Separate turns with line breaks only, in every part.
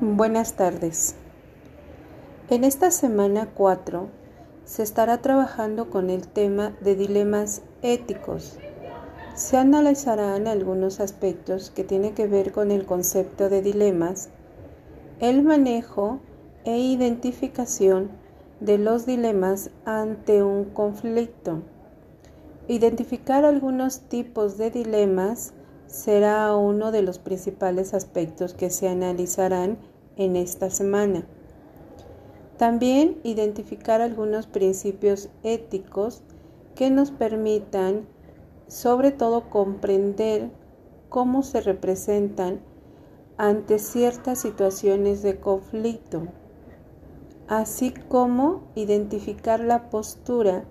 Buenas tardes. En esta semana 4 se estará trabajando con el tema de dilemas éticos. Se analizarán algunos aspectos que tienen que ver con el concepto de dilemas, el manejo e identificación de los dilemas ante un conflicto. Identificar algunos tipos de dilemas será uno de los principales aspectos que se analizarán en esta semana. También identificar algunos principios éticos que nos permitan sobre todo comprender cómo se representan ante ciertas situaciones de conflicto, así como identificar la postura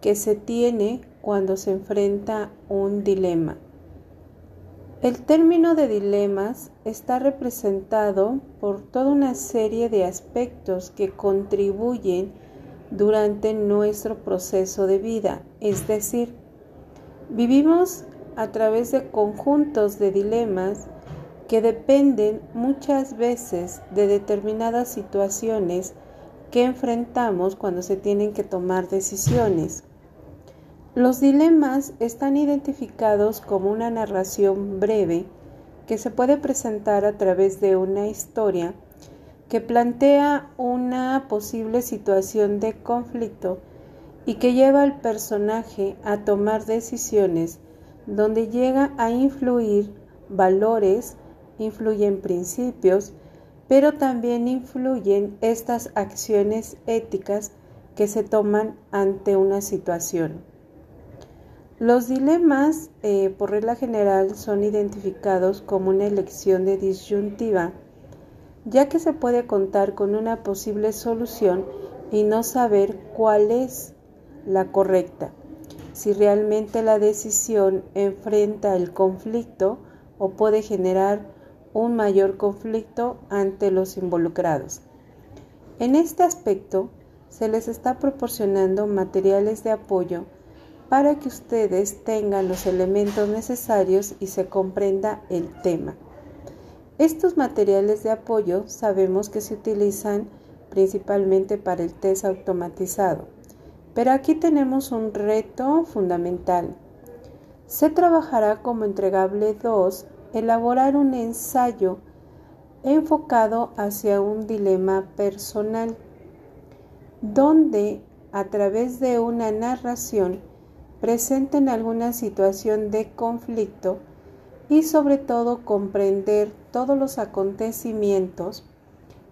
que se tiene cuando se enfrenta un dilema. El término de dilemas está representado por toda una serie de aspectos que contribuyen durante nuestro proceso de vida, es decir, vivimos a través de conjuntos de dilemas que dependen muchas veces de determinadas situaciones que enfrentamos cuando se tienen que tomar decisiones. Los dilemas están identificados como una narración breve que se puede presentar a través de una historia que plantea una posible situación de conflicto y que lleva al personaje a tomar decisiones donde llega a influir valores, influyen principios, pero también influyen estas acciones éticas que se toman ante una situación. Los dilemas, eh, por regla general, son identificados como una elección de disyuntiva, ya que se puede contar con una posible solución y no saber cuál es la correcta, si realmente la decisión enfrenta el conflicto o puede generar un mayor conflicto ante los involucrados. En este aspecto, se les está proporcionando materiales de apoyo para que ustedes tengan los elementos necesarios y se comprenda el tema. Estos materiales de apoyo sabemos que se utilizan principalmente para el test automatizado, pero aquí tenemos un reto fundamental. Se trabajará como entregable 2 elaborar un ensayo enfocado hacia un dilema personal, donde a través de una narración presenten alguna situación de conflicto y sobre todo comprender todos los acontecimientos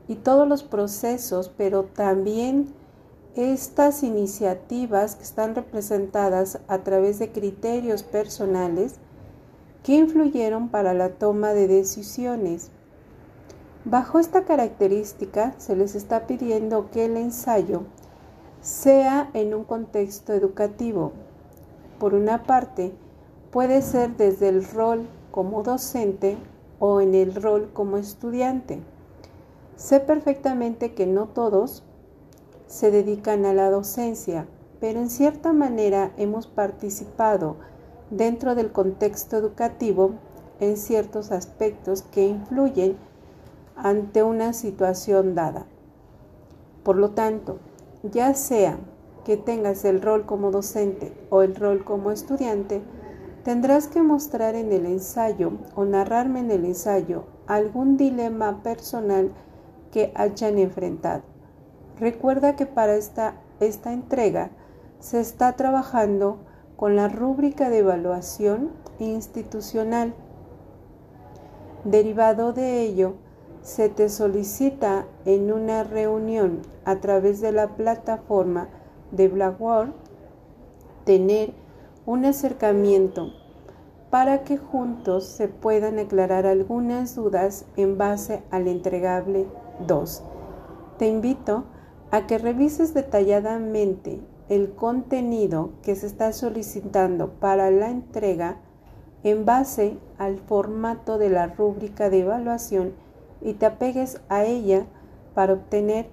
y todos los procesos, pero también estas iniciativas que están representadas a través de criterios personales que influyeron para la toma de decisiones. Bajo esta característica se les está pidiendo que el ensayo sea en un contexto educativo, por una parte, puede ser desde el rol como docente o en el rol como estudiante. Sé perfectamente que no todos se dedican a la docencia, pero en cierta manera hemos participado dentro del contexto educativo en ciertos aspectos que influyen ante una situación dada. Por lo tanto, ya sea que tengas el rol como docente o el rol como estudiante, tendrás que mostrar en el ensayo o narrarme en el ensayo algún dilema personal que hayan enfrentado. Recuerda que para esta, esta entrega se está trabajando con la rúbrica de evaluación institucional. Derivado de ello, se te solicita en una reunión a través de la plataforma de Blackboard tener un acercamiento para que juntos se puedan aclarar algunas dudas en base al entregable 2. Te invito a que revises detalladamente el contenido que se está solicitando para la entrega en base al formato de la rúbrica de evaluación y te apegues a ella para obtener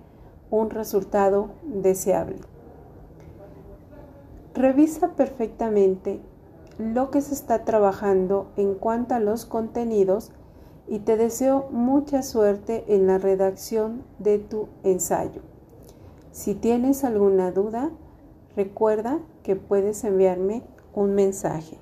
un resultado deseable. Revisa perfectamente lo que se está trabajando en cuanto a los contenidos y te deseo mucha suerte en la redacción de tu ensayo. Si tienes alguna duda, recuerda que puedes enviarme un mensaje.